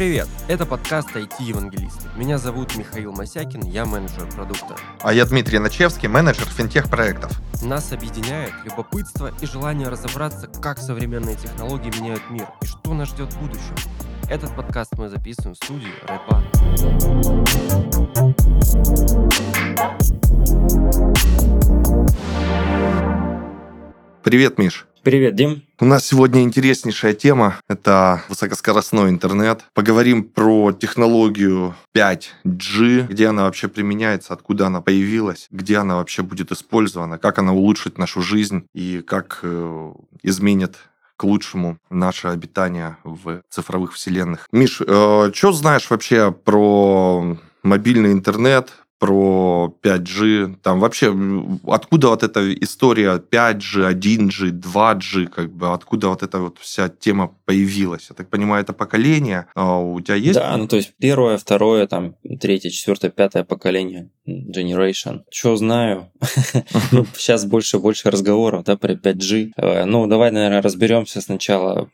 привет! Это подкаст IT-евангелисты. Меня зовут Михаил Масякин, я менеджер продукта. А я Дмитрий Начевский, менеджер финтех-проектов. Нас объединяет любопытство и желание разобраться, как современные технологии меняют мир и что нас ждет в будущем. Этот подкаст мы записываем в студии Рэпа. Привет, Миш. Привет, Дим. У нас сегодня интереснейшая тема. Это высокоскоростной интернет. Поговорим про технологию 5G, где она вообще применяется, откуда она появилась, где она вообще будет использована, как она улучшит нашу жизнь и как э, изменит к лучшему наше обитание в цифровых вселенных. Миш, э, что знаешь вообще про мобильный интернет, про 5G, там вообще откуда вот эта история 5G, 1G, 2G, как бы откуда вот эта вот вся тема появилась? Я так понимаю, это поколение, а у тебя есть? Да, ну то есть первое, второе, там третье, четвертое, пятое поколение, generation. Что знаю? Сейчас больше и больше разговоров, да, про 5G. Э, ну, давай, наверное, разберемся сначала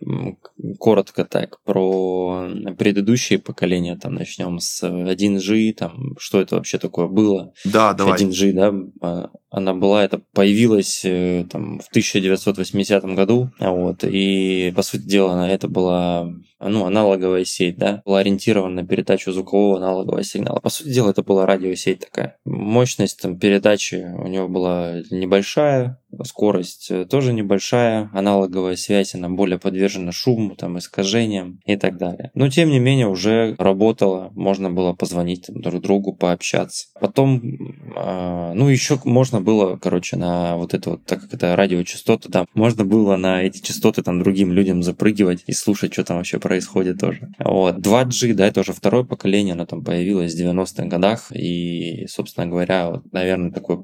коротко так про предыдущие поколения, там начнем с 1G, там что это вообще такое было. Да, давай. 1G, да, а, она была, это появилась э, там в 1980 году, вот, и, по сути дела, это была, ну, аналоговая сеть, да, была ориентирована на передачу звукового аналогового сигнала. По сути дела, это была радиосеть такая. Мощность там передачи у него была небольшая, скорость э, тоже небольшая, аналоговая связь, она более подвержена шуму, там, искажениям и так далее. Но, тем не менее, уже работала, можно было позвонить там, друг другу, пообщаться. Потом, э, ну, еще можно было, короче, на вот это вот, так как это радиочастоты, да, можно было на эти частоты там другим людям запрыгивать и слушать, что там вообще происходит тоже. Вот. 2G, да, это уже второе поколение, оно там появилось в 90-х годах, и, собственно говоря, вот, наверное, такое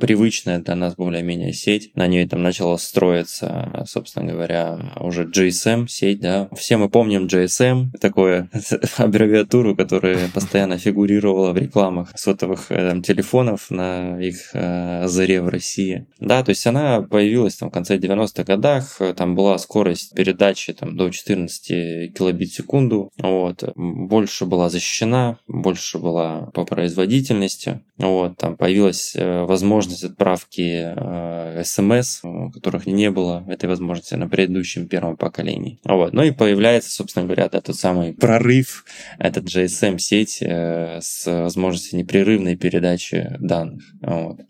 привычное для нас более-менее сеть, на ней там начала строиться, собственно говоря, уже GSM сеть, да. Все мы помним GSM, такую аббревиатуру, которая постоянно фигурировала в рекламах сотовых э, там, телефонов на их э, заре в России. Да, то есть она появилась там в конце 90-х годах, там была скорость передачи там до 14 килобит в секунду, вот, больше была защищена, больше была по производительности, вот, там появилась э, возможность отправки э, смс, у которых не было этой возможности на предыдущем первом поколении. Вот, ну и появляется, собственно говоря, да, тот самый прорыв, этот GSM-сеть э, с возможностью непрерывной передачи данных. Вот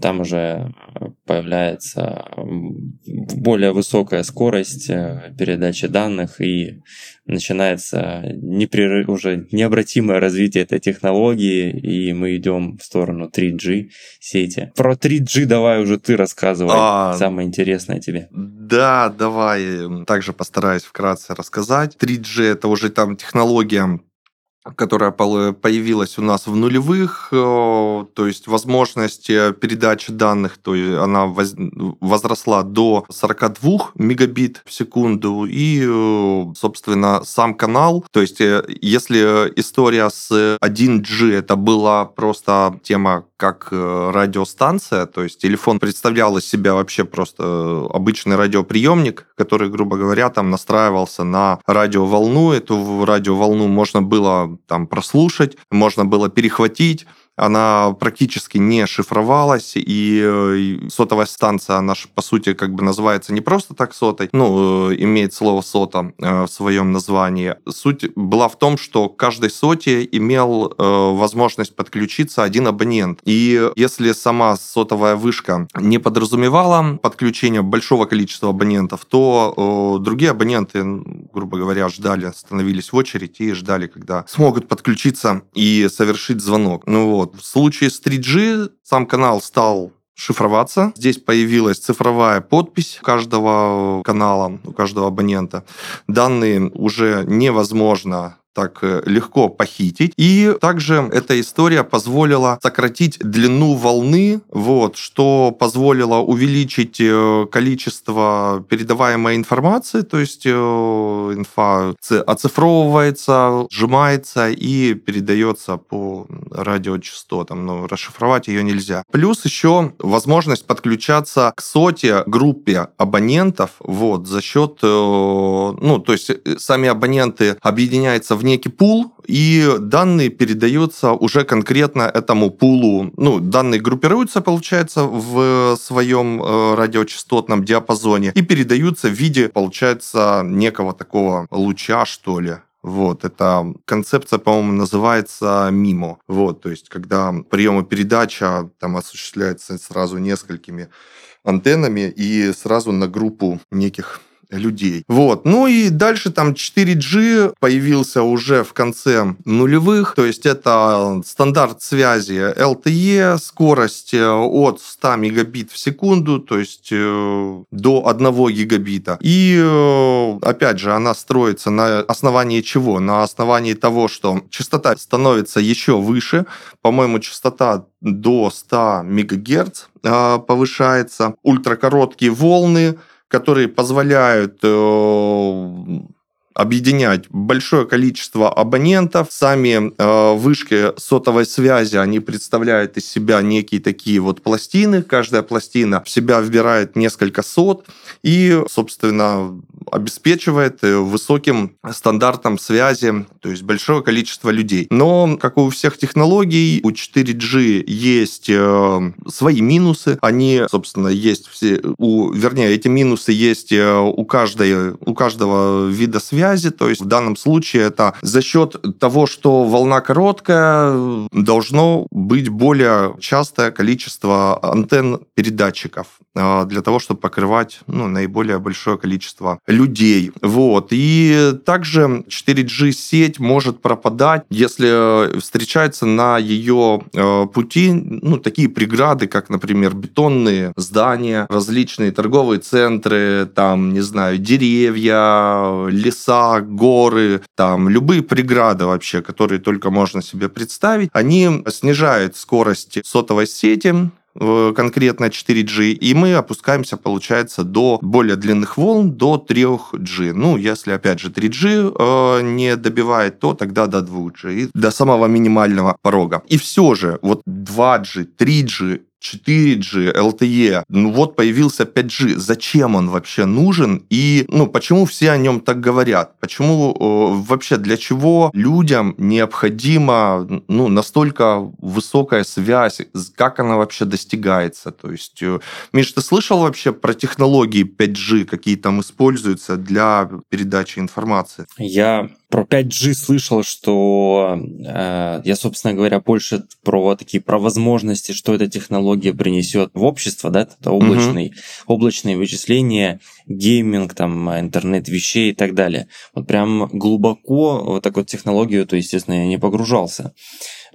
там уже появляется более высокая скорость э, передачи данных и начинается непрерыв, уже необратимое развитие этой технологии, и мы идем в сторону 3G сети. Про 3G давай уже ты рассказывай, а, самое интересное тебе. Да, давай, также постараюсь вкратце рассказать. 3G это уже там технология которая появилась у нас в нулевых, э, то есть возможность э, передачи данных, то есть она возросла до 42 мегабит в секунду, и, э, собственно, сам канал, то есть если история с 1G это была просто тема как радиостанция, то есть телефон представлял из себя вообще просто обычный радиоприемник, который, грубо говоря, там настраивался на радиоволну, эту радиоволну можно было там прослушать, можно было перехватить, она практически не шифровалась, и э, сотовая станция, она по сути как бы называется не просто так сотой, ну, э, имеет слово сота э, в своем названии. Суть была в том, что каждой соте имел возможность подключиться один абонент. И если сама сотовая вышка не подразумевала подключение большого количества абонентов, то другие абоненты, грубо говоря, ждали, становились в очередь и ждали, когда смогут подключиться и совершить звонок. Ну вот, вот. В случае с 3G сам канал стал шифроваться. Здесь появилась цифровая подпись каждого канала, у каждого абонента. Данные уже невозможно так э, легко похитить. И также эта история позволила сократить длину волны, вот, что позволило увеличить э, количество передаваемой информации, то есть э, инфа оцифровывается, сжимается и передается по радиочастотам, но расшифровать ее нельзя. Плюс еще возможность подключаться к соте группе абонентов вот, за счет, ну, то есть сами абоненты объединяются в некий пул, и данные передаются уже конкретно этому пулу. Ну, данные группируются, получается, в своем э, радиочастотном диапазоне и передаются в виде, получается, некого такого луча, что ли. Вот, это концепция, по-моему, называется МИМО. Вот, то есть, когда прием и передача там осуществляется сразу несколькими антеннами и сразу на группу неких людей. Вот. Ну и дальше там 4G появился уже в конце нулевых, то есть это стандарт связи LTE, скорость э, от 100 мегабит в секунду, то есть э, до 1 гигабита. И э, опять же, она строится на основании чего? На основании того, что частота становится еще выше, по-моему, частота до 100 мегагерц повышается, ультракороткие волны, которые позволяют э, объединять большое количество абонентов. Сами э, вышки сотовой связи, они представляют из себя некие такие вот пластины. Каждая пластина в себя вбирает несколько сот и, собственно, обеспечивает э, высоким стандартом связи, то есть большое количество людей. Но, как и у всех технологий, у 4G есть э, свои минусы. Они, собственно, есть все, у, вернее, эти минусы есть э, у, каждой, у каждого вида связи, связи. То есть в данном случае это за счет того, что волна короткая, должно быть более частое количество антенн передатчиков а, для того, чтобы покрывать ну, наиболее большое количество людей. Вот. И также 4G-сеть может пропадать, если встречаются на ее э, пути ну, такие преграды, как, например, бетонные здания, различные торговые центры, там, не знаю, деревья, леса, леса, горы, там любые преграды вообще, которые только можно себе представить, они снижают скорость сотовой сети, э, конкретно 4G, и мы опускаемся, получается, до более длинных волн, до 3G. Ну, если, опять же, 3G э, не добивает, то тогда до 2G, и до самого минимального порога. И все же, вот 2G, 3G 4G, LTE, ну вот появился 5G. Зачем он вообще нужен? И ну, почему все о нем так говорят? Почему э, вообще для чего людям необходима ну, настолько высокая связь? Как она вообще достигается? То есть, э, Миш, ты слышал вообще про технологии 5G, какие там используются для передачи информации? Я про 5G слышал, что э, я, собственно говоря, больше про такие про возможности, что эта технология принесет в общество, да, это облачные, угу. облачные вычисления, гейминг, там, интернет вещей и так далее. Вот прям глубоко вот такую технологию, то, естественно, я не погружался.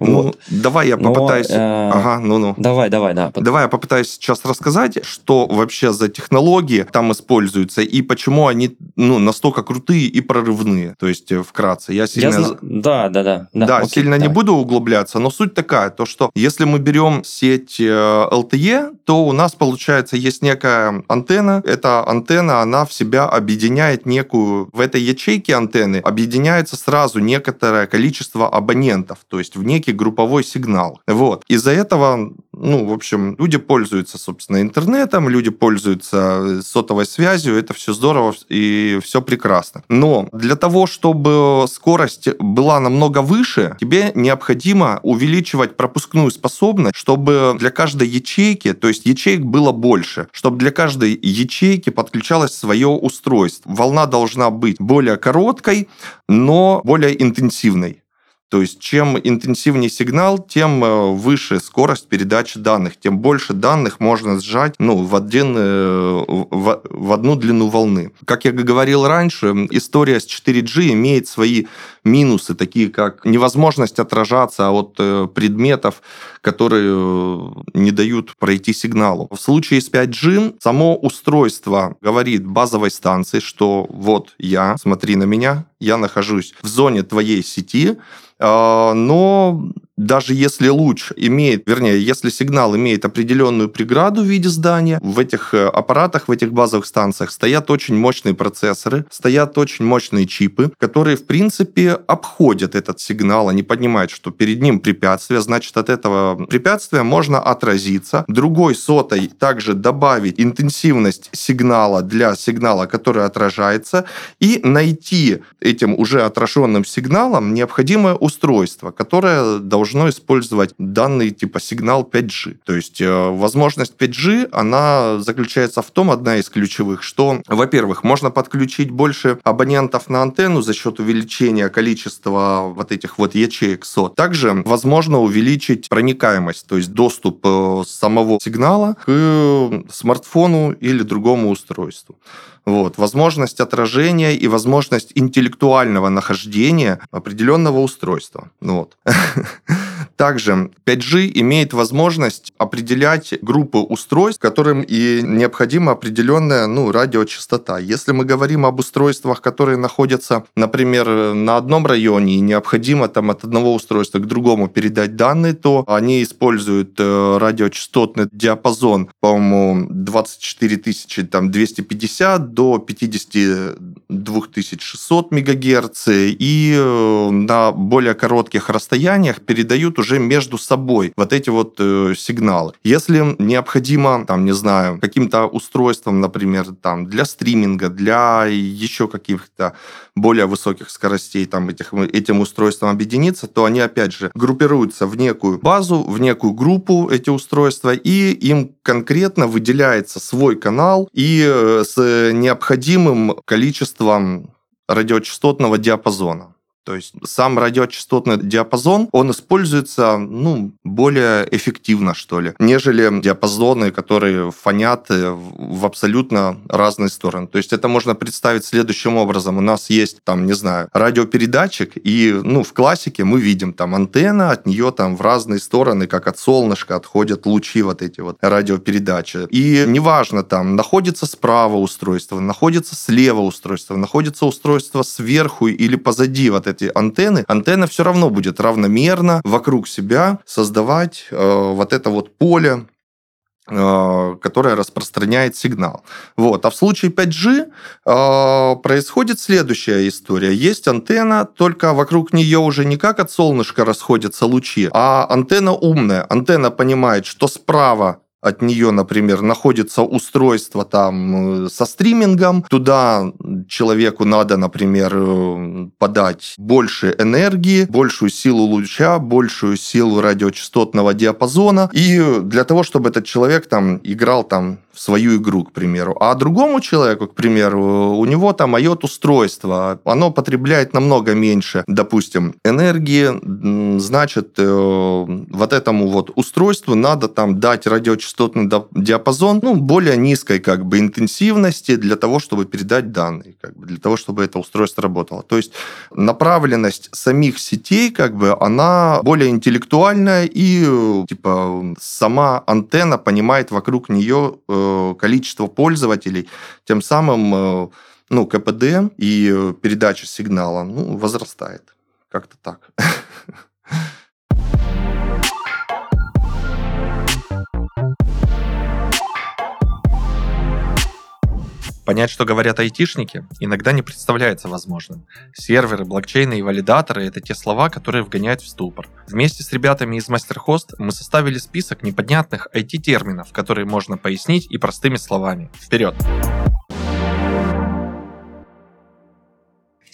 Ну, вот. давай я попытаюсь... Но, э... Ага, ну-ну. Давай, давай, да. Давай я попытаюсь сейчас рассказать, что вообще за технологии там используются и почему они ну, настолько крутые и прорывные. То есть, э, вкратце. Я сильно... Я... Да, да, да. Да, да окей, сильно давай. не буду углубляться, но суть такая, то что если мы берем сеть LTE, э, то у нас, получается, есть некая антенна. Эта антенна, она в себя объединяет некую... В этой ячейке антенны объединяется сразу некоторое количество абонентов, то есть в некий групповой сигнал. Вот. Из-за этого, ну, в общем, люди пользуются, собственно, интернетом, люди пользуются сотовой связью, это все здорово и все прекрасно. Но для того, чтобы скорость была намного выше, тебе необходимо увеличивать пропускную способность, чтобы для каждой ячейки, то есть ячеек было больше, чтобы для каждой ячейки подключалось свое устройство. Волна должна быть более короткой, но более интенсивной. То есть чем интенсивнее сигнал, тем э, выше скорость передачи данных, тем больше данных можно сжать ну, в, один, э, в, в одну длину волны. Как я говорил раньше, история с 4G имеет свои минусы, такие как невозможность отражаться от э, предметов, которые не дают пройти сигналу. В случае с 5G само устройство говорит базовой станции, что вот я, смотри на меня, я нахожусь в зоне твоей сети, но даже если луч имеет, вернее, если сигнал имеет определенную преграду в виде здания, в этих э, аппаратах, в этих базовых станциях стоят очень мощные процессоры, стоят очень мощные чипы, которые, в принципе, обходят этот сигнал. Они понимают, что перед ним препятствие, значит, от этого препятствия можно отразиться. Другой сотой также добавить интенсивность сигнала для сигнала, который отражается, и найти этим уже отраженным сигналом необходимое устройство, которое должно использовать данный типа сигнал 5G. То есть э, возможность 5G, она заключается в том, одна из ключевых, что, во-первых, можно подключить больше абонентов на антенну за счет увеличения количества вот этих вот ячеек сот. Также возможно увеличить проникаемость, то есть доступ э, самого сигнала к смартфону или другому устройству. Вот. Возможность отражения и возможность интеллектуального нахождения определенного устройства. Ну вот. Также 5G имеет возможность определять группы устройств, которым и необходима определенная ну, радиочастота. Если мы говорим об устройствах, которые находятся, например, на одном районе и необходимо там от одного устройства к другому передать данные, то они используют э, радиочастотный диапазон, по-моему, 24 250 до 52 600 МГц, и э, на более коротких расстояниях передают уже между собой вот эти вот э, сигналы. Если необходимо, там, не знаю, каким-то устройством, например, там, для стриминга, для еще каких-то более высоких скоростей там, этих, этим устройством объединиться, то они, опять же, группируются в некую базу, в некую группу эти устройства, и им конкретно выделяется свой канал и э, с необходимым количеством радиочастотного диапазона. То есть сам радиочастотный диапазон, он используется ну, более эффективно, что ли, нежели диапазоны, которые фонят э, в абсолютно разные стороны. То есть это можно представить следующим образом. У нас есть, там, не знаю, радиопередатчик, и ну, в классике мы видим там антенна, от нее там в разные стороны, как от солнышка, отходят лучи вот эти вот радиопередачи. И неважно, там, находится справа устройство, находится слева устройство, находится устройство сверху или позади вот эти антенны, антенна все равно будет равномерно вокруг себя создавать э, вот это вот поле, э, которое распространяет сигнал. Вот. А в случае 5G э, происходит следующая история. Есть антенна, только вокруг нее уже не как от солнышка расходятся лучи, а антенна умная. Антенна понимает, что справа от нее, например, находится устройство там э, со стримингом, туда человеку надо, например, э, подать больше энергии, большую силу луча, большую силу радиочастотного диапазона, и для того, чтобы этот человек там играл там в свою игру, к примеру. А другому человеку, к примеру, у него там IOT-устройство, оно потребляет намного меньше, допустим, энергии, значит, э, вот этому вот устройству надо там дать радиочастотный диапазон, ну, более низкой как бы интенсивности для того, чтобы передать данные, как бы, для того, чтобы это устройство работало. То есть направленность самих сетей, как бы, она более интеллектуальная и, типа, сама антенна понимает вокруг нее э, Э, количество пользователей, тем самым э, ну, КПД и передача сигнала ну, возрастает. Как-то так. Понять, что говорят айтишники, иногда не представляется возможным. Серверы, блокчейны и валидаторы – это те слова, которые вгоняют в ступор. Вместе с ребятами из MasterHost мы составили список непонятных IT-терминов, которые можно пояснить и простыми словами. Вперед!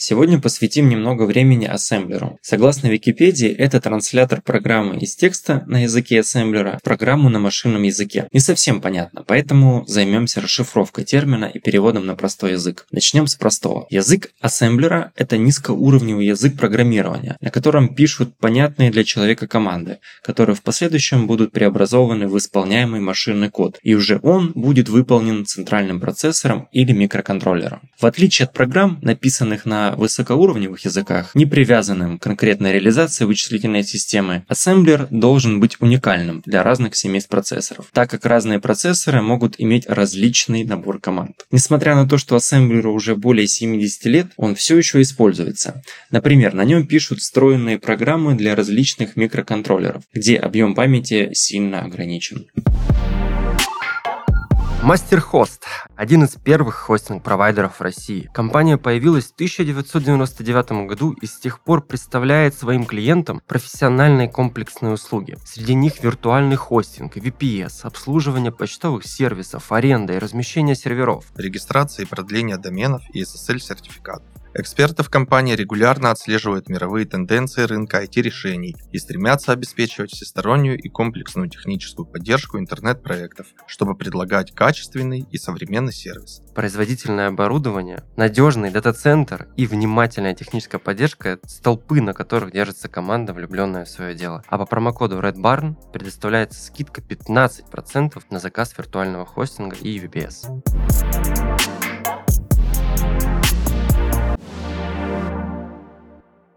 Сегодня посвятим немного времени ассемблеру. Согласно Википедии, это транслятор программы из текста на языке ассемблера в программу на машинном языке. Не совсем понятно, поэтому займемся расшифровкой термина и переводом на простой язык. Начнем с простого. Язык ассемблера – это низкоуровневый язык программирования, на котором пишут понятные для человека команды, которые в последующем будут преобразованы в исполняемый машинный код, и уже он будет выполнен центральным процессором или микроконтроллером. В отличие от программ, написанных на высокоуровневых языках, не привязанным к конкретной реализации вычислительной системы, ассемблер должен быть уникальным для разных семейств процессоров, так как разные процессоры могут иметь различный набор команд. Несмотря на то, что ассемблеру уже более 70 лет, он все еще используется. Например, на нем пишут встроенные программы для различных микроконтроллеров, где объем памяти сильно ограничен. MasterHost – один из первых хостинг-провайдеров в России. Компания появилась в 1999 году и с тех пор представляет своим клиентам профессиональные комплексные услуги. Среди них виртуальный хостинг, VPS, обслуживание почтовых сервисов, аренда и размещение серверов. Регистрация и продление доменов и SSL-сертификатов. Эксперты в компании регулярно отслеживают мировые тенденции рынка IT-решений и стремятся обеспечивать всестороннюю и комплексную техническую поддержку интернет-проектов, чтобы предлагать качественный и современный сервис. Производительное оборудование, надежный дата-центр и внимательная техническая поддержка – столпы, на которых держится команда, влюбленная в свое дело. А по промокоду Red Barn предоставляется скидка 15% на заказ виртуального хостинга и VPS.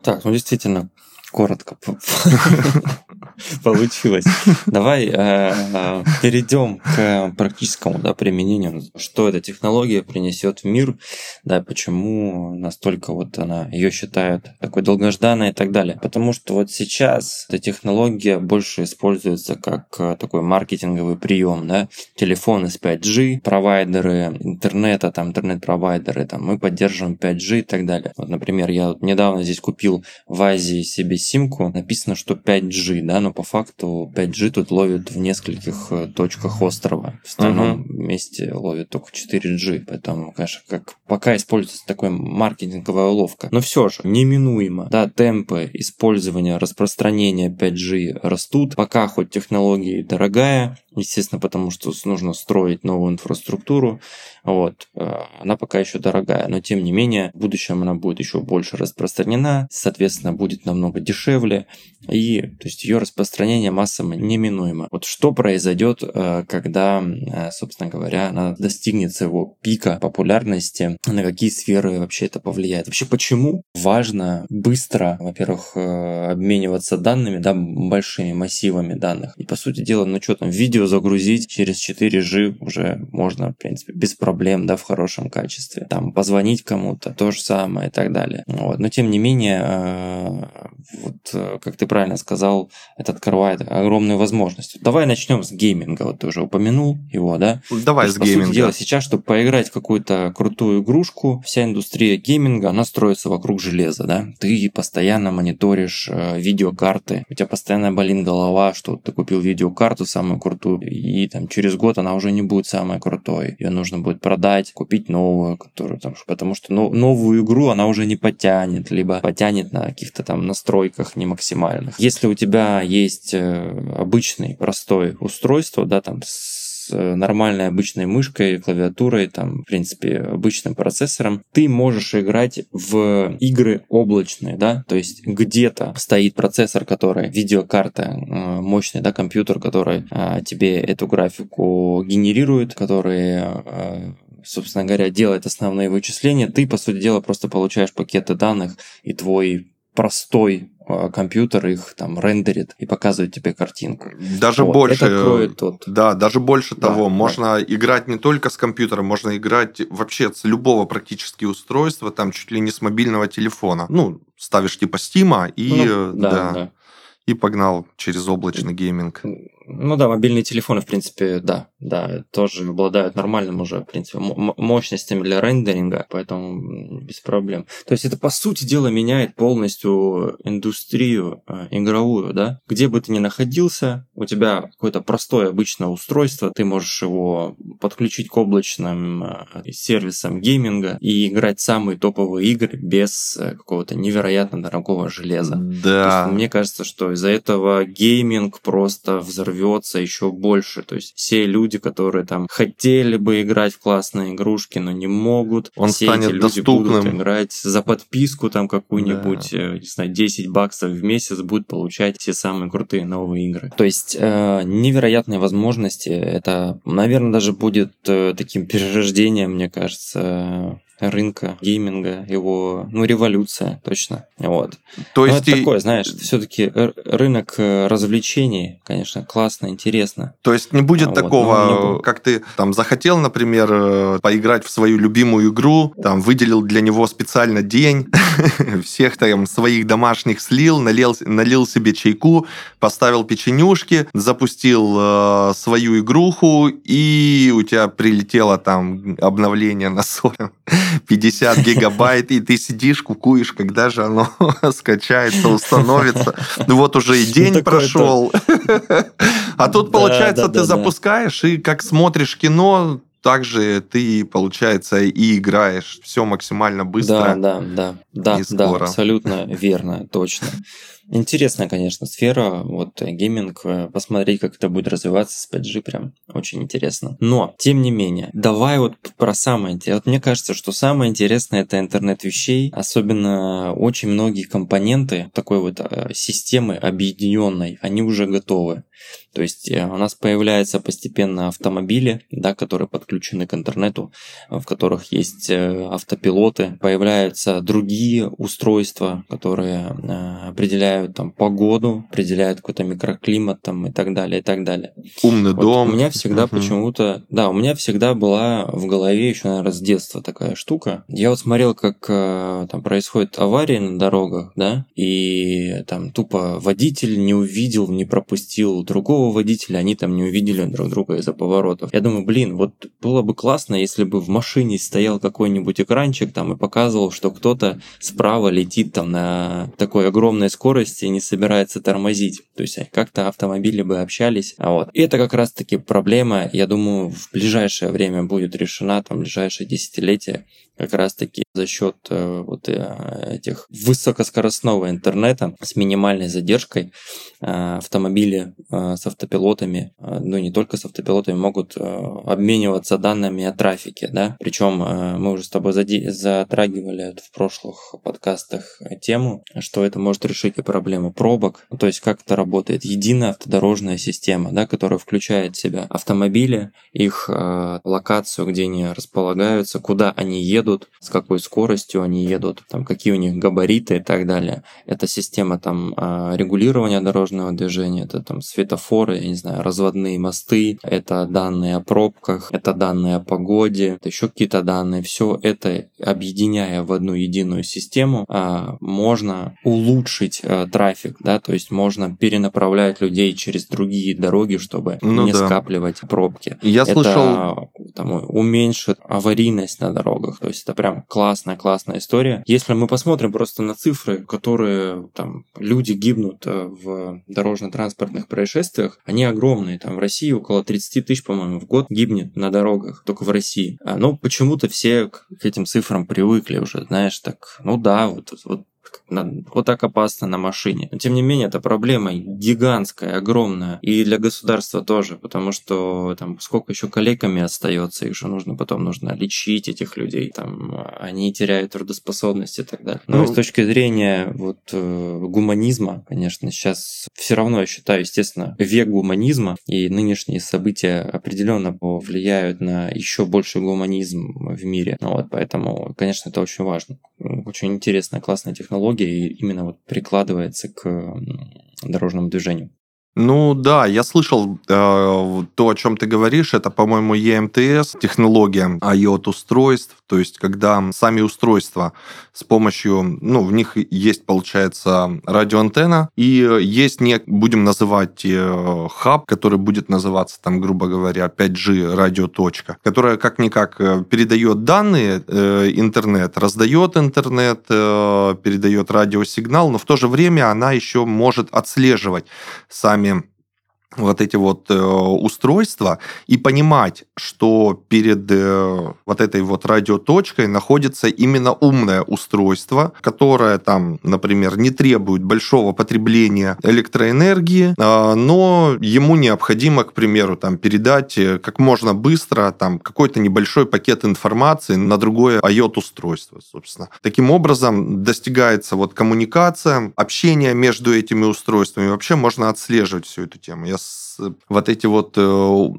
Так, ну действительно, коротко получилось. Давай э, э, перейдем к практическому да, применению. Что эта технология принесет в мир, да, почему настолько вот она ее считают такой долгожданной и так далее. Потому что вот сейчас эта технология больше используется как э, такой маркетинговый прием, да, телефоны с 5G, провайдеры интернета, там интернет-провайдеры, там мы поддерживаем 5G и так далее. Вот, например, я недавно здесь купил в Азии себе симку, написано, что 5G, да, но по факту 5G тут ловит в нескольких э, точках острова. В остальном uh-huh. месте ловит только 4G, поэтому, конечно, как пока используется такая маркетинговая уловка. Но все же, неминуемо, да, темпы использования, распространения 5G растут, пока хоть технология дорогая, естественно, потому что нужно строить новую инфраструктуру, вот, э, она пока еще дорогая, но тем не менее, в будущем она будет еще больше распространена, соответственно, будет намного дешевле, и то есть ее распространение массово неминуемо. Вот что произойдет, э, когда, э, собственно говоря, она достигнет своего пика популярности, на какие сферы вообще это повлияет? Вообще, почему важно быстро, во-первых, обмениваться данными, да, большими массивами данных, и по сути дела, ну что там, видео загрузить через 4G уже можно, в принципе, без проблем, да, в хорошем качестве. Там позвонить кому-то, то же самое и так далее. Вот. Но тем не менее, э, вот, э, как ты правильно сказал, это открывает огромную возможность. Давай начнем с гейминга. Вот ты уже упомянул его, да? Давай есть, с по гейминга. Сути дела, сейчас, чтобы поиграть в какую-то крутую игрушку, вся индустрия гейминга, она строится вокруг железа, да? Ты постоянно мониторишь э, видеокарты, у тебя постоянно болит голова, что ты купил видеокарту самую крутую, и там через год она уже не будет самой крутой. Ее нужно будет продать, купить новую, которую там, потому что ну, новую игру она уже не потянет, либо потянет на каких-то там настройках не максимальных. Если у тебя есть э, обычный простой устройство, да, там с Э, нормальной обычной мышкой, клавиатурой, там, в принципе, обычным процессором, ты можешь играть в игры облачные, да, то есть где-то стоит процессор, который, видеокарта, э, мощный, да, компьютер, который тебе эту графику генерирует, который собственно говоря, делает основные вычисления, ты, по сути дела, просто получаешь пакеты данных, и твой простой а, компьютер их там рендерит и показывает тебе картинку. Даже вот. больше. Это кроет тот. Да, даже больше да, того. Да. Можно играть не только с компьютера, можно играть вообще с любого практически устройства, там чуть ли не с мобильного телефона. Ну, ставишь типа Стима и ну, да, да, да. и погнал через облачный гейминг. Ну да, мобильные телефоны, в принципе, да, да, тоже обладают нормальным уже, в принципе, мощностями для рендеринга, поэтому без проблем. То есть это, по сути дела, меняет полностью индустрию э, игровую, да. Где бы ты ни находился, у тебя какое-то простое обычное устройство, ты можешь его подключить к облачным э, сервисам гейминга и играть самые топовые игры без э, какого-то невероятно дорогого железа. Да. Есть, мне кажется, что из-за этого гейминг просто взорвет рвется еще больше. То есть все люди, которые там хотели бы играть в классные игрушки, но не могут, он все станет эти люди доступным. будут играть за подписку там какую-нибудь, да. Э, не знаю, 10 баксов в месяц будут получать все самые крутые новые игры. То есть э, невероятные возможности. Это, наверное, даже будет э, таким перерождением, мне кажется, рынка гейминга, его, ну, революция, точно. Вот. То Но есть, это и- такое, знаешь, все-таки рынок э, развлечений, конечно, классно, интересно. то есть не будет Вот, такого, ну, не как ты там захотел, например, э, поиграть в свою любимую игру, там выделил для него специально день, всех там своих домашних слил, налил, налил себе чайку, поставил печенюшки, запустил э, свою игруху, и у тебя прилетело там обновление на 40, 50 гигабайт, и ты сидишь, кукуешь, когда же оно скачается, установится. Ну вот уже и день такое-то. прошел. А тут, получается, ты запускаешь, и как смотришь кино, также ты, получается, и играешь. Все максимально Да, быстро. да, да, да, да, скоро. абсолютно верно, точно. Интересная, конечно, сфера, вот э, гейминг, э, посмотреть, как это будет развиваться с 5G, прям очень интересно. Но, тем не менее, давай вот про самое интересное. Вот мне кажется, что самое интересное это интернет вещей, особенно очень многие компоненты такой вот э, системы объединенной, они уже готовы. То есть э, у нас появляются постепенно автомобили, да, которые подключены к интернету, в которых есть э, автопилоты, появляются другие устройства, которые э, определяют там погоду, определяют какой-то микроклимат там и так далее, и так далее. Умный Вот дом. у меня всегда Мгм. почему-то, да, у меня всегда была в голове еще, наверное, с детства такая штука. Я вот смотрел, как там происходят аварии на дорогах, да, и там тупо водитель не увидел, не пропустил другого водителя, они там не увидели друг друга из-за поворотов. Я думаю, блин, вот было бы классно, если бы в машине стоял какой-нибудь экранчик там и показывал, что кто-то справа летит там на такой огромной скорости и не собирается тормозить. То есть как-то автомобили бы общались. А вот. И это как раз-таки проблема, я думаю, в ближайшее время будет решена, там, в ближайшее десятилетие, как раз-таки за счет э, вот э, этих высокоскоростного интернета с минимальной задержкой э, автомобили с автопилотами, ну не только с автопилотами, могут обмениваться данными о трафике, да, причем мы уже с тобой затрагивали в прошлых подкастах тему, что это может решить и проблему пробок, то есть как это работает, единая автодорожная система, да, которая включает в себя автомобили, их локацию, где они располагаются, куда они едут, с какой скоростью они едут, там какие у них габариты и так далее. Это система там э, регулирования дорожного движения, это там светофоры, я не знаю, разводные мосты, это данные о пробках, это данные о погоде, это еще какие-то данные. Все это объединяя в одну единую систему, а, можно улучшить а, трафик, да, то есть можно перенаправлять людей через другие дороги, чтобы Ну не да. скапливать пробки. Я это слышал, там, уменьшит аварийность на дорогах. То есть это прям классная-классная история. Если мы посмотрим просто на цифры, которые там люди гибнут э, в дорожно-транспортных происшествиях, они огромные. Там в России около 30 тысяч, по-моему, в год гибнет на дорогах, только в России. А, Но почему-то все к этим цифрам привыкли уже, знаешь, так, ну да, вот, вот на- вот так опасно на машине. Но тем не менее, это проблема гигантская, огромная. И для государства тоже, потому что там сколько еще коллегами остается, их же нужно потом нужно лечить этих людей, там они теряют трудоспособность и так далее. Но Ну, с точки зрения вот э, гуманизма, конечно, сейчас все равно я считаю, естественно, век гуманизма и нынешние события определенно повлияют на еще больший гуманизм в мире. Ну вот, поэтому, конечно, это очень важно. Очень интересная, классная технология и именно вот прикладывается к дорожному движению. Ну да, я слышал э, то, о чем ты говоришь, это, по-моему, EMTS, технология IoT-устройств, то есть когда сами устройства с помощью, ну, в них есть, получается, радиоантенна, и есть, не, будем называть э, хаб, который будет называться, там, грубо говоря, 5G радиоточка, которая как-никак э, передает данные, э, интернет, раздает интернет, э, передает радиосигнал, но в то же время она еще может отслеживать сами вот эти вот э, устройства и понимать, что перед э, вот этой вот радиоточкой находится именно умное устройство, которое там, например, не требует большого потребления электроэнергии, э, но ему необходимо, к примеру, там передать э, как можно быстро там какой-то небольшой пакет информации на другое IoT-устройство, собственно. Таким образом достигается вот коммуникация, общение между этими устройствами. Вообще можно отслеживать всю эту тему. Я с вот эти вот э,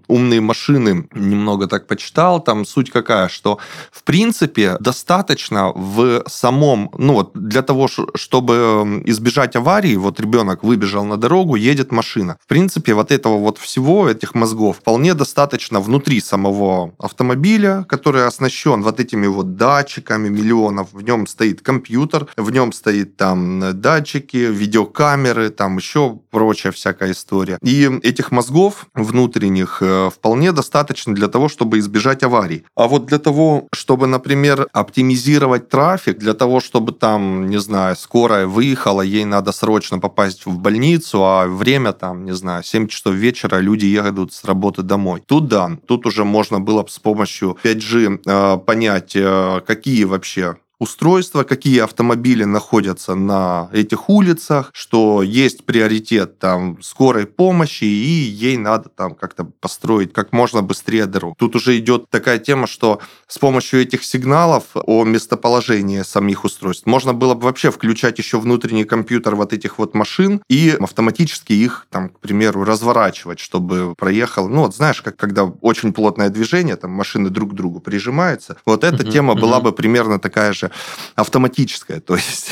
умные машины немного так почитал, там суть какая, что в принципе достаточно в самом, ну вот для того, чтобы избежать аварии, вот ребенок выбежал на дорогу, едет машина. В принципе, вот этого вот всего, этих мозгов, вполне достаточно внутри самого автомобиля, который оснащен вот этими вот датчиками миллионов, в нем стоит компьютер, в нем стоит там датчики, видеокамеры, там еще прочая всякая история. И этих мозгов внутренних э, вполне достаточно для того, чтобы избежать аварий. А вот для того, чтобы, например, оптимизировать трафик, для того, чтобы там, не знаю, скорая выехала, ей надо срочно попасть в больницу, а время там, не знаю, 7 часов вечера, люди едут с работы домой. Тут да, тут уже можно было с помощью 5G э, понять, э, какие вообще устройства, какие автомобили находятся на этих улицах, что есть приоритет там скорой помощи, и ей надо там как-то построить как можно быстрее дорогу. Тут уже идет такая тема, что с помощью этих сигналов о местоположении самих устройств можно было бы вообще включать еще внутренний компьютер вот этих вот машин и автоматически их, там, к примеру, разворачивать, чтобы проехал. Ну, вот знаешь, как когда очень плотное движение, там машины друг к другу прижимаются. Вот эта uh-huh, тема uh-huh. была бы примерно такая же автоматическая, то есть...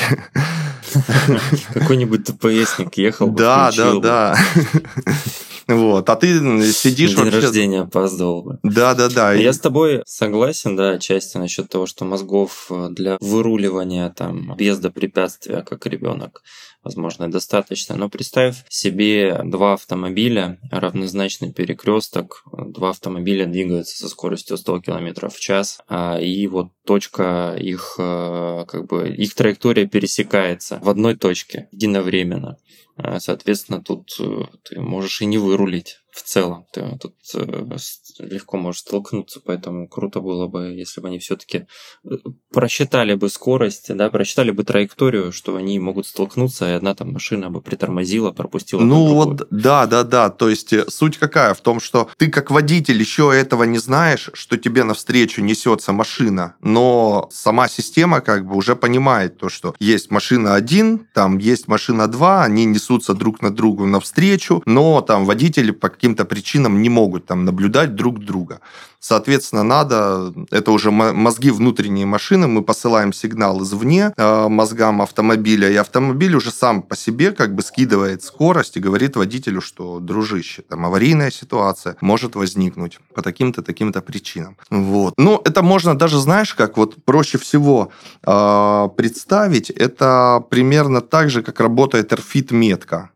Какой-нибудь ТПСник ехал бы, Да, да, да. Вот, а ты сидишь День вообще... рождения опоздал бы. Да, да, да. Я с тобой согласен, да, отчасти насчет того, что мозгов э, для выруливания там объезда препятствия, как ребенок, возможно, достаточно. Но представь себе два автомобиля, равнозначный перекресток, два автомобиля двигаются со скоростью 100 км в час, а, и вот точка их, э, как бы, их траектория пересекается в одной точке единовременно. А, соответственно, тут э, ты можешь и не вырулить в целом. Ты тут э, легко можешь столкнуться, поэтому круто было бы, если бы они все-таки э, просчитали бы скорость, да, просчитали бы траекторию, что они могут столкнуться, и одна там машина бы притормозила, пропустила. Ну вот, да, да, да. То есть суть какая? В том, что ты как водитель еще этого не знаешь, что тебе навстречу несется машина, но сама система как бы уже понимает то, что есть машина один, там есть машина два, они несут несутся друг на другу навстречу, но там водители по каким-то причинам не могут там наблюдать друг друга. Соответственно, надо, это уже мозги внутренней машины, мы посылаем сигнал извне э, мозгам автомобиля, и автомобиль уже сам по себе как бы скидывает скорость и говорит водителю, что, дружище, там аварийная ситуация может возникнуть по таким-то, таким-то причинам. Вот. Ну, это можно даже, знаешь, как вот проще всего э, представить, это примерно так же, как работает RFID-метка.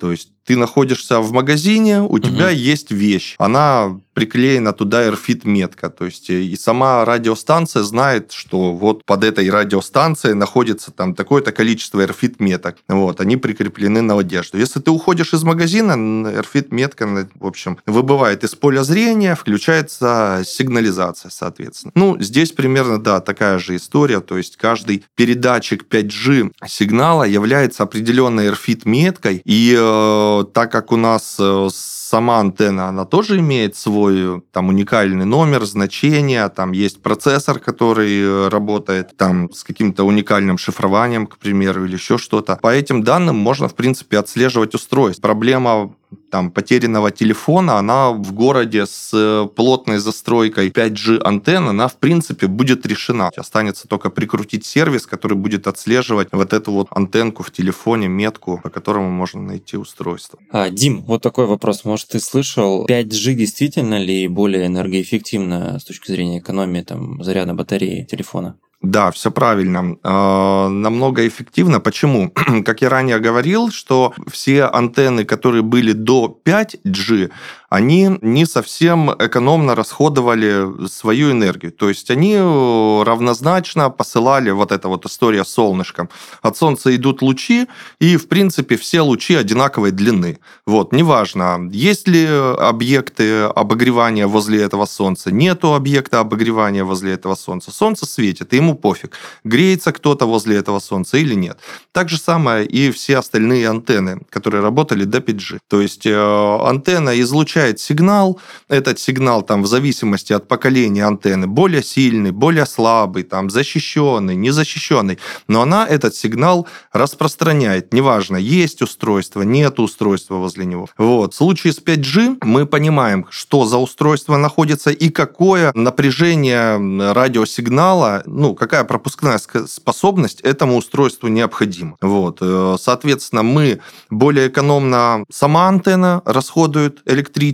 То есть ты находишься в магазине, у тебя угу. есть вещь. Она приклеена туда AirFit метка. То есть э, и сама радиостанция знает, что вот под этой радиостанцией находится там такое-то количество AirFit меток. Вот, они прикреплены на одежду. Если ты уходишь из магазина, AirFit метка, в общем, выбывает из поля зрения, включается сигнализация, соответственно. Ну, здесь примерно, да, такая же история. То есть каждый передатчик 5G сигнала является определенной AirFit меткой, и э, так как у нас э, сама антенна, она тоже имеет свой там уникальный номер, значение, там есть процессор, который э, работает там с каким-то уникальным шифрованием, к примеру, или еще что-то. По этим данным можно, в принципе, отслеживать устройство. Проблема там, потерянного телефона, она в городе с э, плотной застройкой 5G антенн, она, в принципе, будет решена. Останется только прикрутить сервис, который будет отслеживать вот эту вот антенку в телефоне, метку, по которому можно найти устройство. А, Дим, вот такой вопрос. Может, ты слышал, 5G действительно ли более энергоэффективно с точки зрения экономии там, заряда батареи телефона? Да, все правильно. Э, намного эффективно. Почему? Как я ранее говорил, что все антенны, которые были до 5G, они не совсем экономно расходовали свою энергию. То есть они э, равнозначно посылали вот эта вот история с солнышком. От Солнца идут лучи, и, в принципе, все лучи одинаковой длины. Вот, неважно, есть ли объекты обогревания возле этого Солнца, нету объекта обогревания возле этого Солнца. Солнце светит, и ему пофиг, греется кто-то возле этого Солнца или нет. Так же самое и все остальные антенны, которые работали до 5G. То есть э, антенна излучает получает сигнал, этот сигнал там в зависимости от поколения антенны более сильный, более слабый, там защищенный, незащищенный, но она этот сигнал распространяет, неважно, есть устройство, нет устройства возле него. Вот. В случае с 5G мы понимаем, что за устройство находится и какое напряжение радиосигнала, ну, какая пропускная способность этому устройству необходима. Вот. Э, соответственно, мы более экономно сама антенна расходует электричество,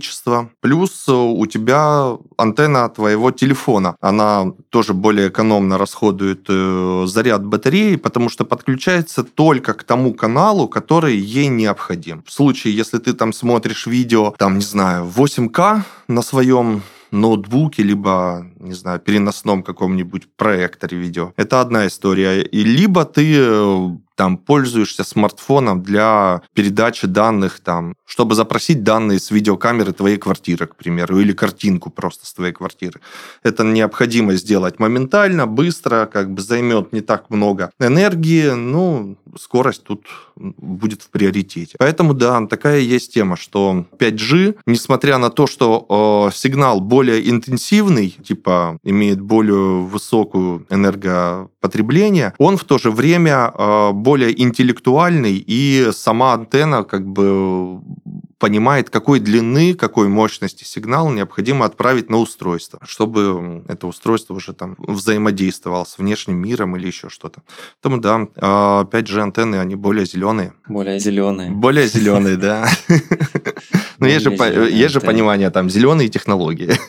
плюс у тебя антенна твоего телефона. Она тоже более экономно расходует э, заряд батареи, потому что подключается только к тому каналу, который ей необходим. В случае, если ты там смотришь видео, там, не знаю, 8К на своем ноутбуке, либо, не знаю, переносном каком-нибудь проекторе видео. Это одна история. И либо ты э, там пользуешься смартфоном для передачи данных, там, чтобы запросить данные с видеокамеры твоей квартиры, к примеру, или картинку просто с твоей квартиры. Это необходимо сделать моментально, быстро, как бы займет не так много энергии, ну, скорость тут будет в приоритете. Поэтому, да, такая есть тема, что 5G, несмотря на то, что э, сигнал более интенсивный, типа имеет более высокую энергопотребление, он в то же время э, более интеллектуальный, и сама антенна как бы понимает, какой длины, какой мощности сигнал необходимо отправить на устройство, чтобы это устройство уже там взаимодействовало с внешним миром или еще что-то. Поэтому да, 5G а, антенны, они более зеленые. Более зеленые. Более зеленые, да. Но есть же понимание там зеленые технологии.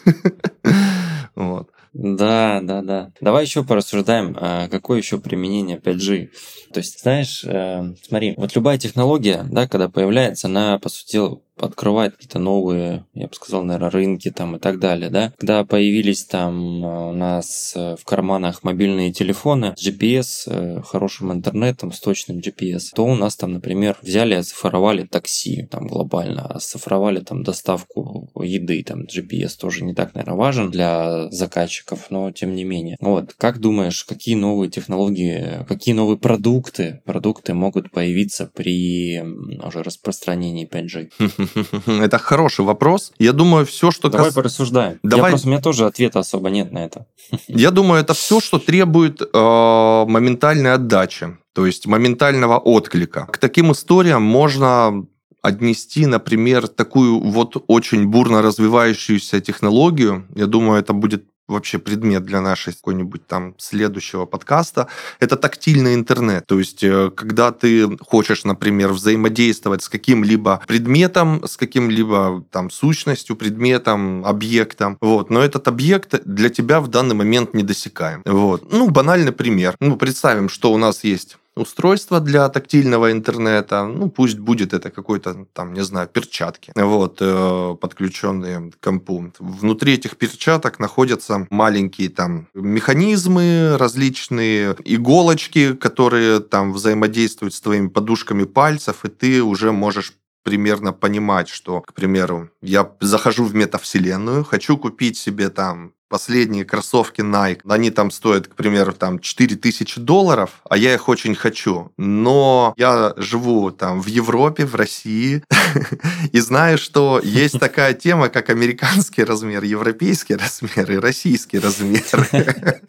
Вот. Да, да, да. Давай еще порассуждаем, а какое еще применение 5G. То есть, знаешь, э, смотри, вот любая технология, да, когда появляется, она, по сути открывает какие-то новые, я бы сказал, наверное, рынки там и так далее, да. Когда появились там э, у нас э, в карманах мобильные телефоны с GPS, э, хорошим интернетом, с точным GPS, то у нас там, например, взяли оцифровали такси там глобально, оцифровали там доставку еды, там GPS тоже не так, наверное, важен для заказчиков, но тем не менее. Вот, как думаешь, какие новые технологии, какие новые продукты, продукты могут появиться при уже распространении 5G? Это хороший вопрос. Я думаю, все, что... Давай кас... порассуждаем. Давай... Я просто, у меня тоже ответа особо нет на это. Я думаю, это все, что требует э, моментальной отдачи, то есть моментального отклика. К таким историям можно отнести, например, такую вот очень бурно развивающуюся технологию. Я думаю, это будет вообще предмет для нашей какой-нибудь там следующего подкаста, это тактильный интернет. То есть, э, когда ты хочешь, например, взаимодействовать с каким-либо предметом, с каким-либо там сущностью, предметом, объектом, вот, но этот объект для тебя в данный момент недосекаем. Вот. Ну, банальный пример. Ну, представим, что у нас есть устройство для тактильного интернета, ну пусть будет это какой-то там, не знаю, перчатки, вот, э, подключенные к компу. Внутри этих перчаток находятся маленькие там механизмы, различные иголочки, которые там взаимодействуют с твоими подушками пальцев, и ты уже можешь примерно понимать, что, к примеру, я захожу в метавселенную, хочу купить себе там последние кроссовки Nike, они там стоят, к примеру, там 4000 долларов, а я их очень хочу. Но я живу там в Европе, в России, и знаю, что есть такая тема, как американский размер, европейский размер и российский размер.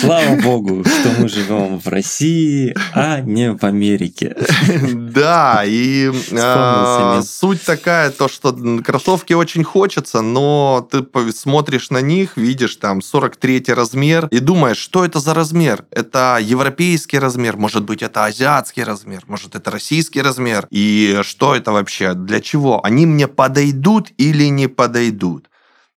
Слава богу, что мы живем в России, а не в Америке. Да, и а, суть такая, то, что кроссовки очень хочется, но ты смотришь на них, видишь там 43 размер и думаешь, что это за размер? Это европейский размер, может быть, это азиатский размер, может, это российский размер. И что это вообще? Для чего? Они мне подойдут или не подойдут?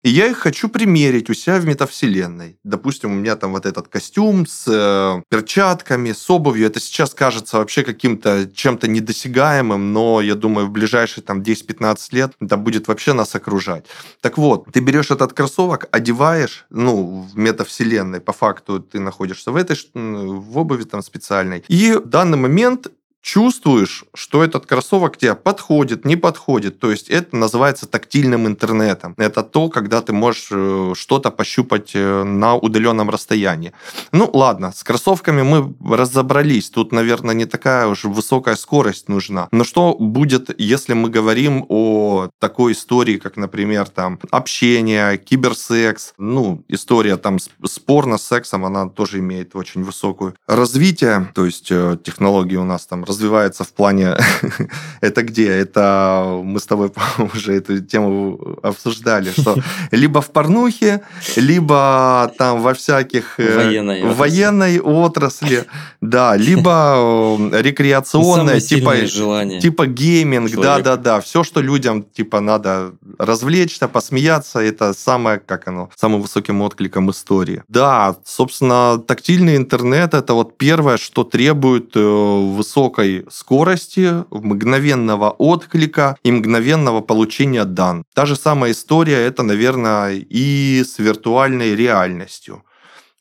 И я их хочу примерить у себя в метавселенной. Допустим, у меня там вот этот костюм с э, перчатками, с обувью. Это сейчас кажется вообще каким-то чем-то недосягаемым, но я думаю, в ближайшие там 10-15 лет это будет вообще нас окружать. Так вот, ты берешь этот кроссовок, одеваешь, ну, в метавселенной, по факту ты находишься в этой, в обуви там специальной. И в данный момент чувствуешь, что этот кроссовок тебе подходит, не подходит. То есть это называется тактильным интернетом. Это то, когда ты можешь э, что-то пощупать э, на удаленном расстоянии. Ну ладно, с кроссовками мы разобрались. Тут, наверное, не такая уж высокая скорость нужна. Но что будет, если мы говорим о такой истории, как, например, там общение, киберсекс, ну, история там спорно с сексом, она тоже имеет очень высокую развитие, то есть э, технологии у нас там развивается в плане... это где? Это мы с тобой уже эту тему обсуждали, что либо в порнухе, либо там во всяких... Э, военной, военной отрасли, да, либо э, рекреационное, типа, типа гейминг, да-да-да, все, что людям типа надо развлечься, посмеяться, это самое, как оно, самым высоким откликом истории. Да, собственно, тактильный интернет это вот первое, что требует э, высокой скорости, мгновенного отклика и мгновенного получения данных. Та же самая история, это, наверное, и с виртуальной реальностью.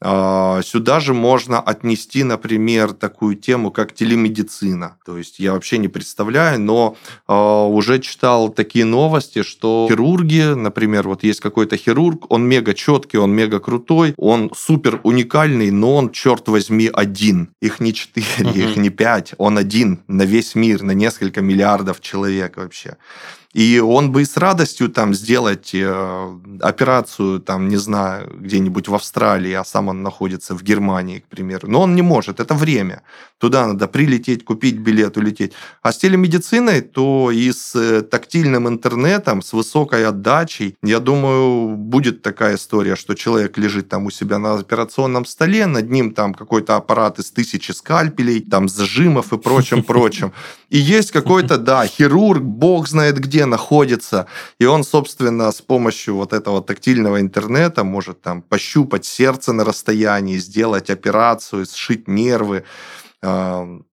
А, сюда же можно отнести, например, такую тему, как телемедицина. То есть я вообще не представляю, но а, уже читал такие новости, что хирурги, например, вот есть какой-то хирург, он мега четкий, он мега крутой, он супер уникальный, но он, черт возьми, один. Их не четыре, uh-huh. их не пять, он один на весь мир, на несколько миллиардов человек вообще. И он бы и с радостью там сделать э, операцию, там, не знаю, где-нибудь в Австралии, а сам он находится в Германии, к примеру. Но он не может, это время. Туда надо прилететь, купить билет, улететь. А с телемедициной, то и с э, тактильным интернетом, с высокой отдачей, я думаю, будет такая история, что человек лежит там у себя на операционном столе, над ним там какой-то аппарат из тысячи скальпелей, там зажимов и прочим-прочим. И есть какой-то, да, хирург, бог знает где, находится. И он, собственно, с помощью вот этого тактильного интернета может там пощупать сердце на расстоянии, сделать операцию, сшить нервы.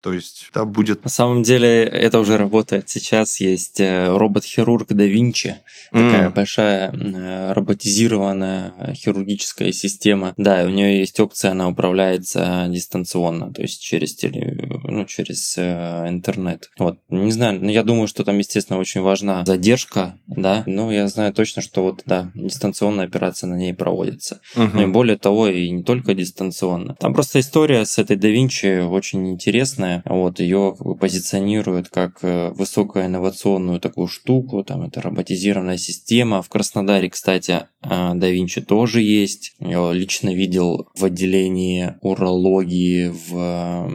То есть да, будет... На самом деле это уже работает. Сейчас есть э, робот-хирург да Винчи, такая mm. большая э, роботизированная хирургическая система. Да, у нее есть опция, она управляется дистанционно, то есть через теле, ну, через э, интернет. Вот, не знаю, но я думаю, что там, естественно, очень важна задержка, да, но я знаю точно, что вот, да, дистанционная операция на ней проводится. Uh-huh. Ну и более того, и не только дистанционно. Там просто история с этой да Винчи очень интересная, интересная. Вот ее позиционируют как э, высокоинновационную такую штуку. Там это роботизированная система. В Краснодаре, кстати, а, да Винчи тоже есть. Я лично видел в отделении урологии в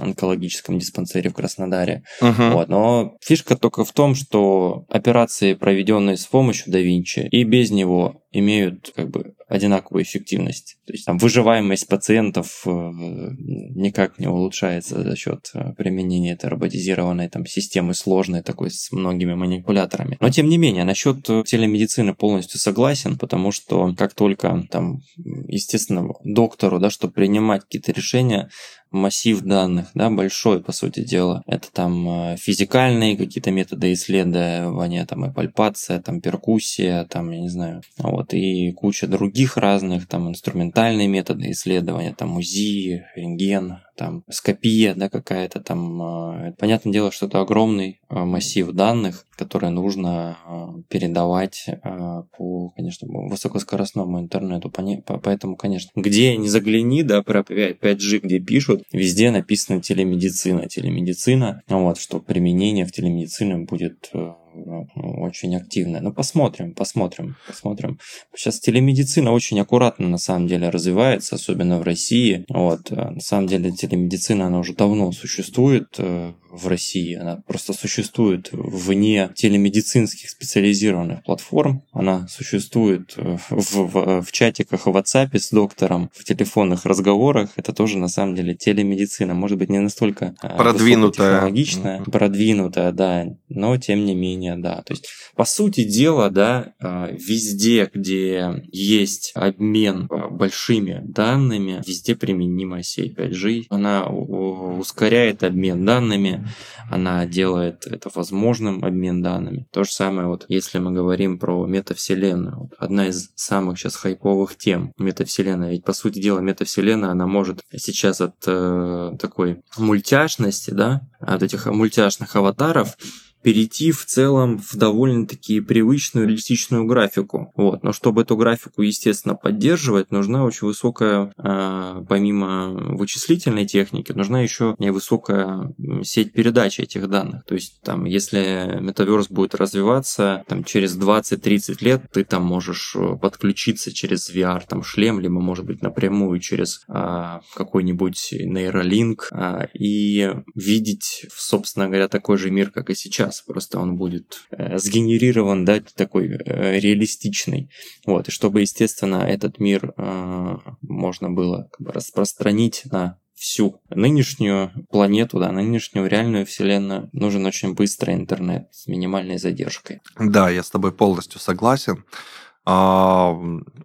онкологическом диспансере в Краснодаре. Uh-huh. Вот. Но фишка только в том, что операции, проведенные с помощью да Винчи и без него, имеют как бы одинаковую эффективность. То есть там выживаемость пациентов э, никак не улучшается за счет э, применения этой роботизированной там системы сложной такой с многими манипуляторами. Но тем не менее, насчет э, телемедицины полностью согласен, потому что как только там, естественно, доктору, да, чтобы принимать какие-то решения, массив данных, да, большой, по сути дела. Это там э, физикальные какие-то методы исследования, там и пальпация, там перкуссия, там, я не знаю, вот, и куча других разных, там, инструментальные методы исследования, там, УЗИ, рентген, там скопия, да, какая-то там. А, понятное дело, что это огромный а, массив данных, которые нужно а, передавать по, конечно, высокоскоростному интернету. Поэтому, конечно, где не загляни, да, про 5G, где пишут, везде написано телемедицина. Телемедицина, вот, что применение в телемедицине будет очень активная. Но ну, посмотрим, посмотрим, посмотрим. Сейчас телемедицина очень аккуратно на самом деле развивается, особенно в России. Вот, на самом деле телемедицина, она уже давно существует э, в России. Она просто существует вне телемедицинских специализированных платформ. Она существует э, в, в, в чатиках в WhatsApp с доктором, в телефонных разговорах. Это тоже на самом деле телемедицина. Может быть, не настолько э, продвинутая, технологичная, продвинутая, да, но тем не менее, да. То есть, по сути дела, да, везде, где есть обмен большими данными, везде применима сеть 5G. Она ускоряет обмен данными, она делает это возможным, обмен данными. То же самое, вот если мы говорим про метавселенную. Вот одна из самых сейчас хайповых тем метавселенная. Ведь, по сути дела, метавселенная, она может сейчас от э, такой мультяшности, да, от этих мультяшных аватаров перейти в целом в довольно-таки привычную реалистичную графику. Вот. Но чтобы эту графику, естественно, поддерживать, нужна очень высокая, а, помимо вычислительной техники, нужна еще высокая сеть передачи этих данных. То есть, там, если метаверс будет развиваться, там, через 20-30 лет ты там можешь э, подключиться через VR, там, шлем, либо, может быть, напрямую через а, какой-нибудь нейролинк а, и видеть, собственно говоря, такой же мир, как и сейчас раз, просто он будет э, сгенерирован, да, такой э, реалистичный. Вот, и чтобы, естественно, этот мир э, можно было как бы, распространить на всю нынешнюю планету, да, нынешнюю реальную вселенную, нужен очень быстрый интернет с минимальной задержкой. Да, я с тобой полностью согласен. А,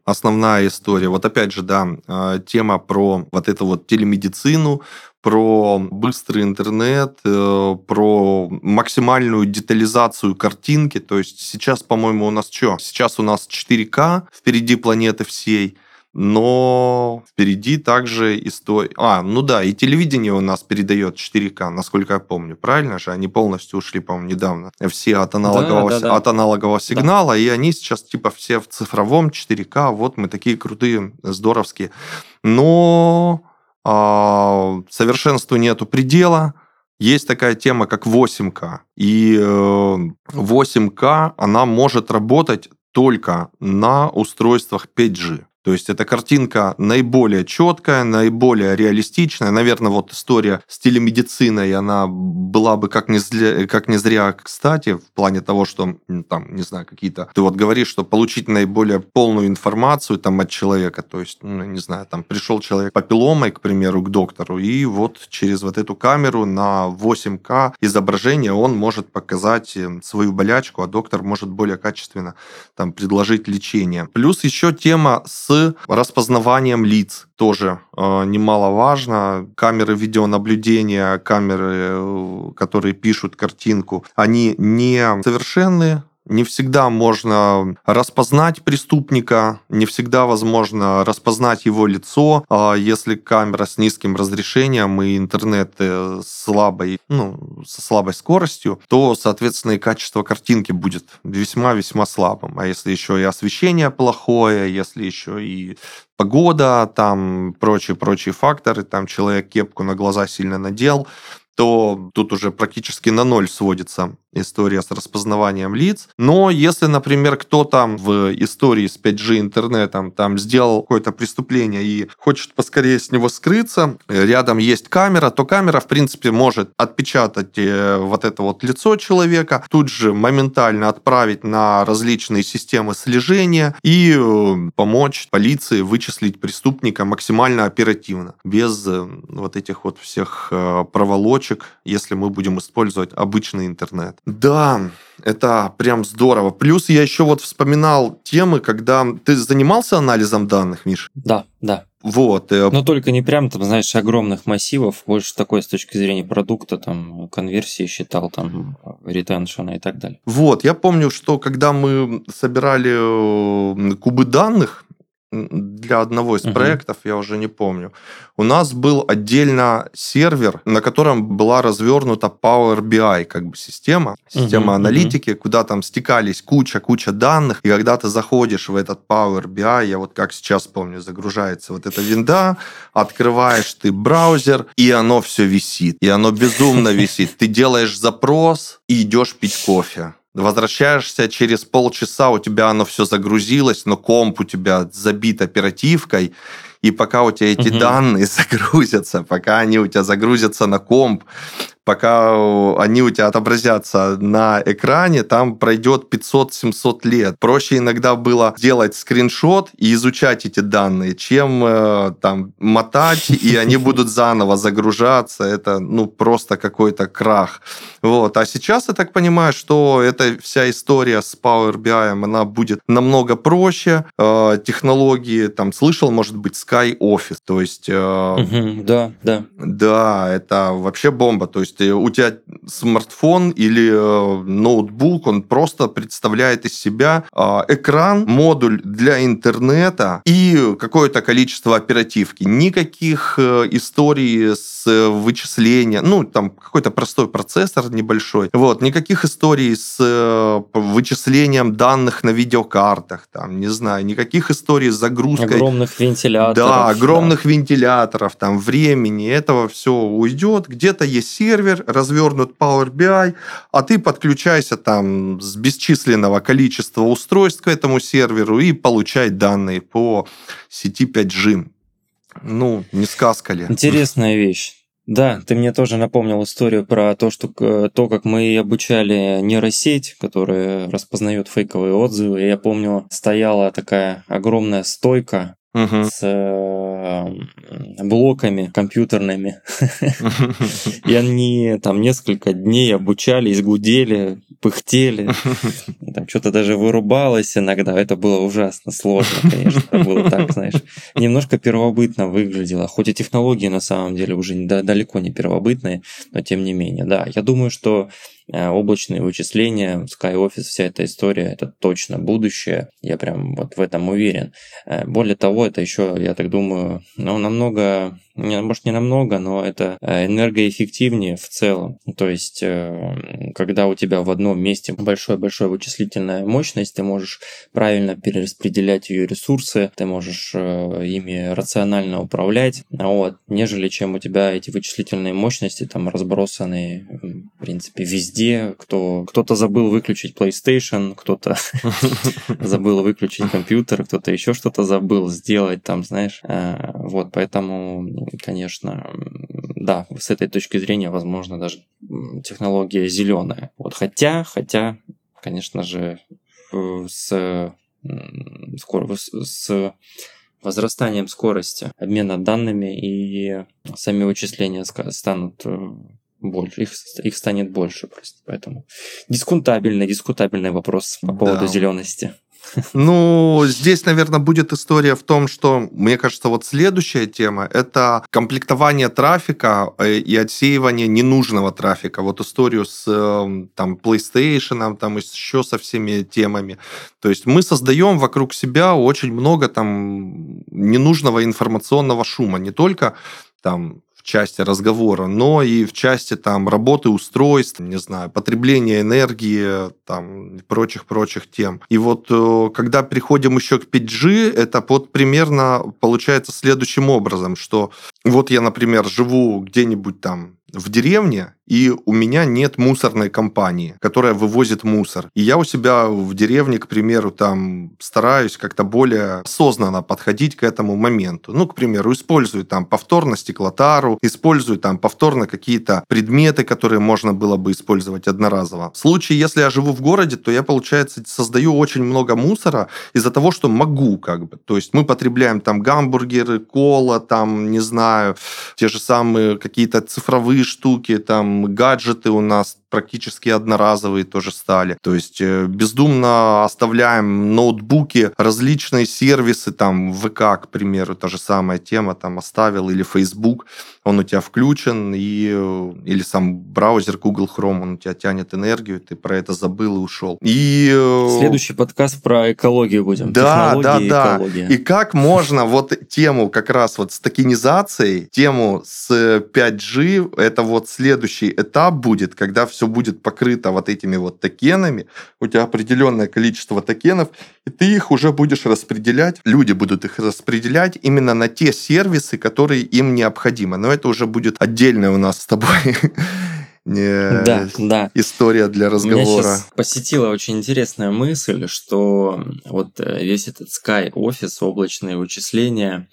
основная история, вот опять же, да, а, тема про вот эту вот телемедицину, про быстрый интернет, э, про максимальную детализацию картинки. То есть сейчас, по-моему, у нас что? Сейчас у нас 4К впереди планеты всей – но впереди также история... А, ну да, и телевидение у нас передает 4К, насколько я помню, правильно же? Они полностью ушли, по-моему, недавно. Все от аналогового, да, да, да. От аналогового сигнала, да. и они сейчас типа все в цифровом 4К, вот мы такие крутые, здоровские. Но совершенству нету предела, есть такая тема, как 8К. И 8К, э, она может работать только на устройствах 5G. То есть эта картинка наиболее четкая, наиболее реалистичная. Наверное, вот история с телемедициной, она была бы как не, зря, как не зря кстати, в плане того, что там, не знаю, какие-то... Ты вот говоришь, что получить наиболее полную информацию там от человека, то есть, ну, не знаю, там пришел человек папилломой, к примеру, к доктору, и вот через вот эту камеру на 8К изображение он может показать э, свою болячку, а доктор может более качественно там предложить лечение. Плюс еще тема с распознаванием лиц тоже э, немаловажно. Камеры видеонаблюдения, камеры, э, которые пишут картинку, они не совершенны, не всегда можно распознать преступника, не всегда возможно распознать его лицо, а если камера с низким разрешением и интернет э, слабой, ну, со слабой скоростью, то, соответственно, и качество картинки будет весьма-весьма слабым. А если еще и освещение плохое, если еще и погода, там прочие-прочие факторы, там человек кепку на глаза сильно надел, то тут уже практически на ноль сводится история с распознаванием лиц. Но если, например, кто-то в истории с 5G интернетом там сделал какое-то преступление и хочет поскорее с него скрыться, рядом есть камера, то камера, в принципе, может отпечатать э, вот это вот лицо человека, тут же моментально отправить на различные системы слежения и э, помочь полиции вычислить преступника максимально оперативно, без э, вот этих вот всех проволочек, если мы будем использовать обычный интернет. Да, это прям здорово. Плюс я еще вот вспоминал темы, когда ты занимался анализом данных, Миш? Да, да. Вот. Э, Но только не прям, там, знаешь, огромных массивов, больше такой с точки зрения продукта, там, конверсии считал, там, ретеншена и так далее. Вот, я помню, что когда мы собирали э, кубы данных, для одного из uh-huh. проектов, я уже не помню, у нас был отдельно сервер, на котором была развернута Power BI как бы система, система uh-huh, аналитики, uh-huh. куда там стекались куча-куча данных, и когда ты заходишь в этот Power BI, я вот как сейчас помню, загружается вот эта винда, открываешь ты браузер, и оно все висит, и оно безумно висит. Ты делаешь запрос и идешь пить кофе. Возвращаешься через полчаса, у тебя оно все загрузилось, но комп у тебя забит оперативкой, и пока у тебя эти угу. данные загрузятся, пока они у тебя загрузятся на комп, пока они у тебя отобразятся на экране, там пройдет 500-700 лет. Проще иногда было делать скриншот и изучать эти данные, чем э, там мотать, и они будут заново загружаться. Это, ну, просто какой-то крах. Вот. А сейчас я так понимаю, что эта вся история с Power BI, она будет намного проще. Э, технологии, там, слышал, может быть, Sky Office. То есть... Э, угу, да, да. Да, это вообще бомба. То есть есть у тебя смартфон или э, ноутбук, он просто представляет из себя а, экран, модуль для интернета и какое-то количество оперативки. Никаких э, историй с вычисления, ну, там какой-то простой процессор небольшой, вот, никаких историй с вычислением данных на видеокартах, там, не знаю, никаких историй с загрузкой. Огромных вентиляторов. Да, огромных да. вентиляторов, там, времени, этого все уйдет. Где-то есть сервер, развернут Power BI, а ты подключайся там с бесчисленного количества устройств к этому серверу и получай данные по сети 5G. Ну, не сказка ли? Интересная вещь. Да, ты мне тоже напомнил историю про то, что то, как мы обучали нейросеть, которая распознает фейковые отзывы. Я помню, стояла такая огромная стойка угу. с э, блоками компьютерными. И они там несколько дней обучались, гудели, пыхтели. Там что-то даже вырубалось иногда. Это было ужасно сложно, конечно. Это было так, знаешь, немножко первобытно выглядело. Хоть и технологии на самом деле уже далеко не первобытные, но тем не менее. Да, я думаю, что облачные вычисления, SkyOffice, вся эта история, это точно будущее, я прям вот в этом уверен. Э, более того, это еще, я так думаю, ну, намного может не намного, но это э, энергоэффективнее в целом. То есть, э, когда у тебя в одном месте большая-большая вычислительная мощность, ты можешь правильно перераспределять ее ресурсы, ты можешь э, ими рационально управлять, вот, нежели чем у тебя эти вычислительные мощности там разбросаны, в принципе, везде. Кто, кто-то забыл выключить PlayStation, кто-то забыл выключить компьютер, кто-то еще что-то забыл сделать там, знаешь. Вот, поэтому конечно, да, с этой точки зрения, возможно, даже технология зеленая. Вот хотя, хотя, конечно же, с, скоро, с возрастанием скорости обмена данными и сами вычисления станут э, больше, их, их станет больше просто. Поэтому дискутабельный, дискутабельный вопрос по поводу да. зелености. Ну, здесь, наверное, будет история в том, что, мне кажется, вот следующая тема – это комплектование трафика э, и отсеивание ненужного трафика. Вот историю с эм, там, PlayStation, там еще со всеми темами. То есть мы создаем вокруг себя очень много там ненужного информационного шума. Не только там части разговора, но и в части там работы устройств, не знаю, потребления энергии, там, прочих-прочих тем. И вот э, когда переходим еще к 5G, это вот примерно получается следующим образом, что вот я, например, живу где-нибудь там в деревне, и у меня нет мусорной компании, которая вывозит мусор. И я у себя в деревне, к примеру, там стараюсь как-то более осознанно подходить к этому моменту. Ну, к примеру, использую там повторно стеклотару, использую там повторно какие-то предметы, которые можно было бы использовать одноразово. В случае, если я живу в городе, то я, получается, создаю очень много мусора из-за того, что могу как бы. То есть мы потребляем там гамбургеры, кола, там, не знаю, те же самые какие-то цифровые штуки, там гаджеты у нас практически одноразовые тоже стали. То есть э, бездумно оставляем ноутбуки, различные сервисы, там ВК, к примеру, та же самая тема, там оставил, или Facebook, он у тебя включен, и, э, или сам браузер Google Chrome, он у тебя тянет энергию, ты про это забыл и ушел. И... Э, Следующий подкаст про экологию будем. Да, да, и да. Экология. И как можно вот тему как раз вот с токенизацией, тему с 5G, это вот следующий этап будет, когда все все будет покрыто вот этими вот токенами, у тебя определенное количество токенов, и ты их уже будешь распределять, люди будут их распределять именно на те сервисы, которые им необходимы. Но это уже будет отдельная у нас с тобой не да, да. история для разговора. Меня сейчас посетила очень интересная мысль, что вот э, весь этот Sky офис, облачные вычисления,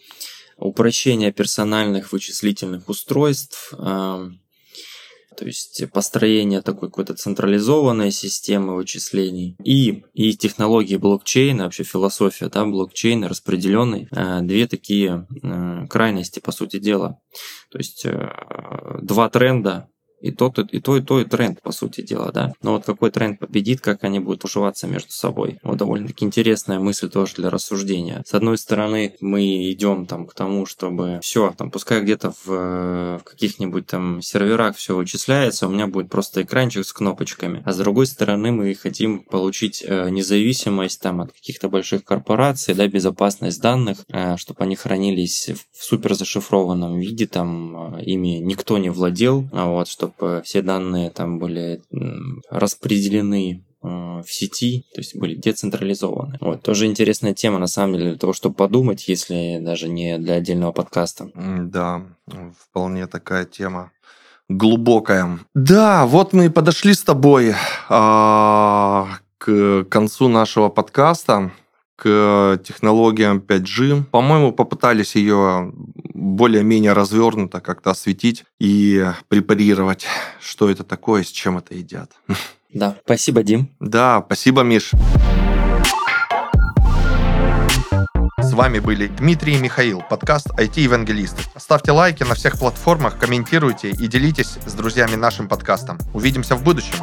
упрощение персональных вычислительных устройств, то есть построение такой какой-то централизованной системы вычислений и, и технологии блокчейна, вообще философия да, блокчейна распределенный, э, две такие э, крайности, по сути дела. То есть э, два тренда и тот, и то, и то, и тренд, по сути дела, да. Но вот какой тренд победит, как они будут уживаться между собой. Вот довольно-таки интересная мысль тоже для рассуждения. С одной стороны, мы идем там к тому, чтобы все, там, пускай где-то в, в каких-нибудь там серверах все вычисляется, у меня будет просто экранчик с кнопочками. А с другой стороны, мы хотим получить э, независимость там от каких-то больших корпораций, да, безопасность данных, э, чтобы они хранились в супер зашифрованном виде, там, э, ими никто не владел, а вот, чтобы чтобы все данные там были распределены э, в сети, то есть были децентрализованы. Вот, тоже интересная тема, на самом деле, для того, чтобы подумать, если даже не для отдельного подкаста. Да, вполне такая тема глубокая. Да, вот мы подошли с тобой а, к концу нашего подкаста к технологиям 5G. По-моему, попытались ее более-менее развернуто как-то осветить и препарировать, что это такое, с чем это едят. Да, спасибо, Дим. Да, спасибо, Миш. С вами были Дмитрий и Михаил, подкаст IT-евангелисты. Ставьте лайки на всех платформах, комментируйте и делитесь с друзьями нашим подкастом. Увидимся в будущем.